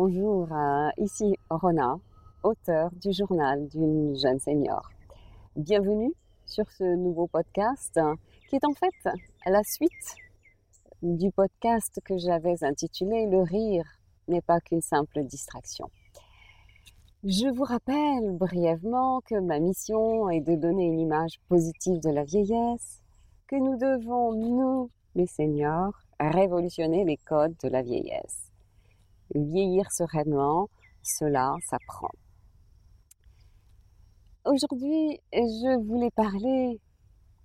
Bonjour, ici Rona, auteur du journal d'une jeune senior. Bienvenue sur ce nouveau podcast qui est en fait la suite du podcast que j'avais intitulé Le rire n'est pas qu'une simple distraction. Je vous rappelle brièvement que ma mission est de donner une image positive de la vieillesse, que nous devons, nous, les seniors, révolutionner les codes de la vieillesse. Vieillir sereinement, cela s'apprend. Aujourd'hui, je voulais parler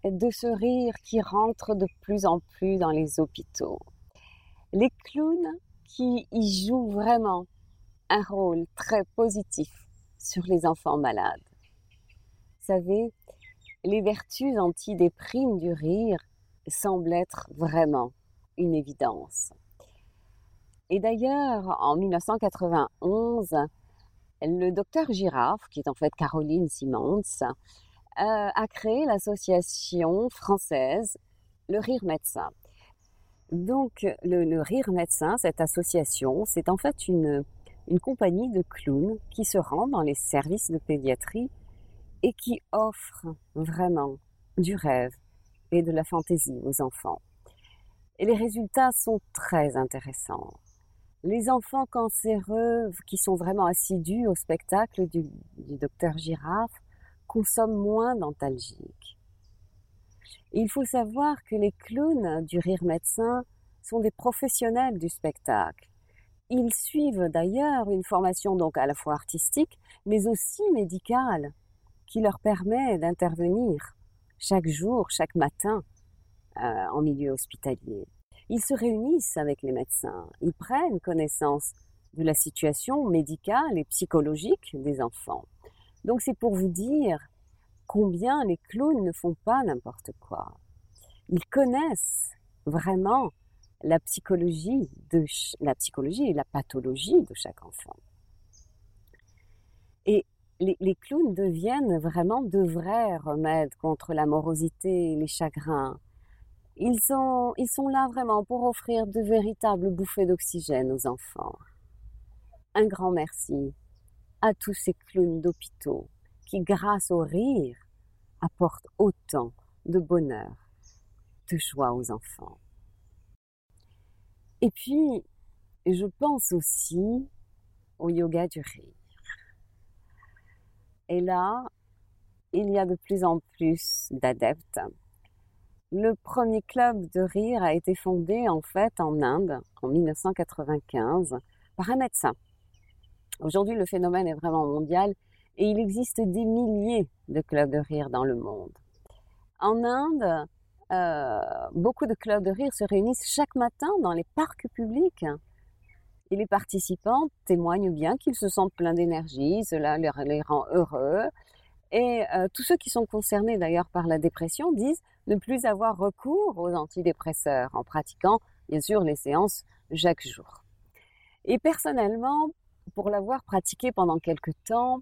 de ce rire qui rentre de plus en plus dans les hôpitaux. Les clowns qui y jouent vraiment un rôle très positif sur les enfants malades. Vous savez, les vertus antidéprimes du rire semblent être vraiment une évidence. Et d'ailleurs, en 1991, le docteur Giraffe, qui est en fait Caroline Simons, euh, a créé l'association française Le Rire Médecin. Donc, le, Rire Médecin, cette association, c'est en fait une, une compagnie de clowns qui se rend dans les services de pédiatrie et qui offre vraiment du rêve et de la fantaisie aux enfants. Et les résultats sont très intéressants. Les enfants cancéreux qui sont vraiment assidus au spectacle du, docteur Girafe consomment moins d'antalgiques. Il faut savoir que les clowns du rire médecin sont des professionnels du spectacle. Ils suivent d'ailleurs une formation donc à la fois artistique mais aussi médicale qui leur permet d'intervenir chaque jour, chaque matin euh, en milieu hospitalier. Ils se réunissent avec les médecins, ils prennent connaissance de la situation médicale et psychologique des enfants. Donc c'est pour vous dire combien les clowns ne font pas n'importe quoi. Ils connaissent vraiment la psychologie de la psychologie et la pathologie de chaque enfant. Et les, les, clowns deviennent vraiment de vrais remèdes contre la morosité et les chagrins, ils sont, là vraiment pour offrir de véritables bouffées d'oxygène aux enfants. Un grand merci à tous ces clowns d'hôpitaux qui, grâce au rire, apportent autant de bonheur, de joie aux enfants. Et puis, je pense aussi au yoga du rire. Et là, il y a de plus en plus d'adeptes le premier club de rire a été fondé en fait en Inde en 1995 par un médecin. Aujourd'hui, le phénomène est vraiment mondial et il existe des milliers de clubs de rire dans le monde. En Inde, euh, beaucoup de clubs de rire se réunissent chaque matin dans les parcs publics. Et les participants témoignent bien qu'ils se sentent pleins d'énergie, cela les rend heureux. Et euh, tous ceux qui sont concernés d'ailleurs par la dépression disent ne plus avoir recours aux antidépresseurs en pratiquant bien sûr les séances chaque jour. Et personnellement, pour l'avoir pratiqué pendant quelque temps,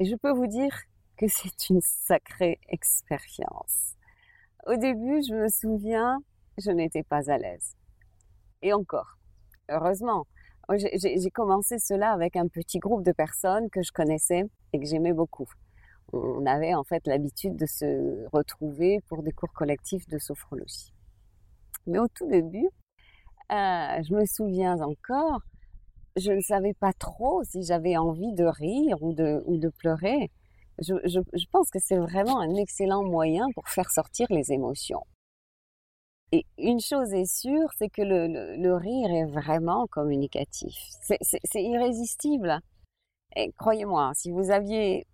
je peux vous dire que c'est une sacrée expérience. Au début, je me souviens, je n'étais pas à l'aise. Et encore, heureusement, j'ai commencé cela avec un petit groupe de personnes que je connaissais et que j'aimais beaucoup on avait en fait l'habitude de se retrouver pour des cours collectifs de sophrologie. Mais au tout début, euh, je me souviens encore, je ne savais pas trop si j'avais envie de rire ou de, pleurer. Je, je, pense que c'est vraiment un excellent moyen pour faire sortir les émotions. Et une chose est sûre, c'est que le, le, rire est vraiment communicatif. C'est irrésistible. Et croyez-moi, si vous aviez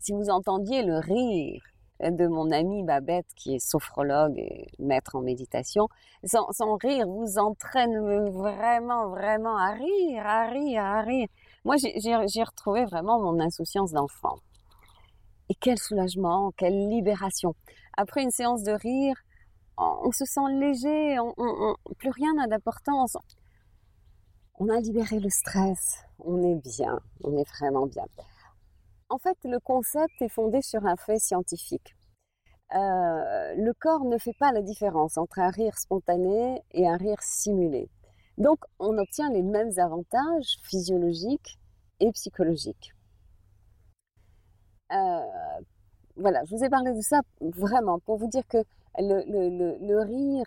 si vous entendiez le rire de mon amie Babette, qui est sophrologue et maître en méditation, son, rire vous entraîne vraiment, vraiment à rire, à rire, à rire. Moi, j'ai retrouvé vraiment mon insouciance d'enfant. Et quel soulagement, quelle libération. Après une séance de rire, on, se sent léger, plus rien n'a d'importance. On a libéré le stress, on est bien, on est vraiment bien. En fait, le concept est fondé sur un fait scientifique. Euh, le corps ne fait pas la différence entre un rire spontané et un rire simulé. Donc, on obtient les mêmes avantages physiologiques et psychologiques. Euh, voilà, je vous ai parlé de ça vraiment pour vous dire que le, rire,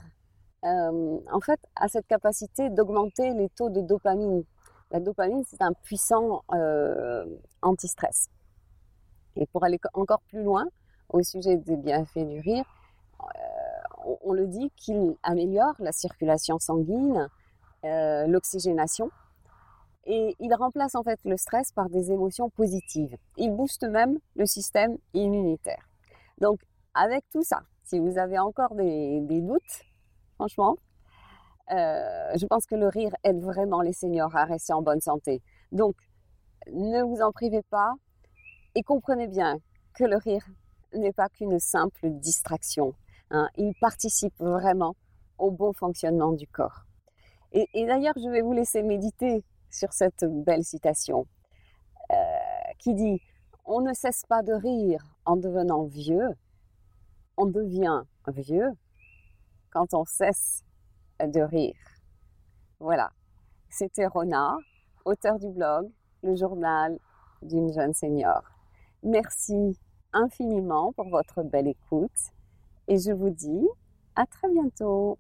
euh, en fait, a cette capacité d'augmenter les taux de dopamine. La dopamine, c'est un puissant anti-stress. Et pour aller encore plus loin au sujet des bienfaits du rire, on, le dit qu'il améliore la circulation sanguine, euh, l'oxygénation. Et il remplace en fait le stress par des émotions positives. Il booste même le système immunitaire. Donc, avec tout ça, si vous avez encore des, doutes, franchement, euh, je pense que le rire aide vraiment les seniors à rester en bonne santé. Donc, ne vous en privez pas et comprenez bien que le rire n'est pas qu'une simple distraction. Hein. Il participe vraiment au bon fonctionnement du corps. Et, d'ailleurs, je vais vous laisser méditer sur cette belle citation euh, qui dit On ne cesse pas de rire en devenant vieux, on devient vieux quand on cesse de rire. Voilà, c'était Rona, auteur du blog Le journal d'une jeune senior. Merci infiniment pour votre belle écoute et je vous dis à très bientôt.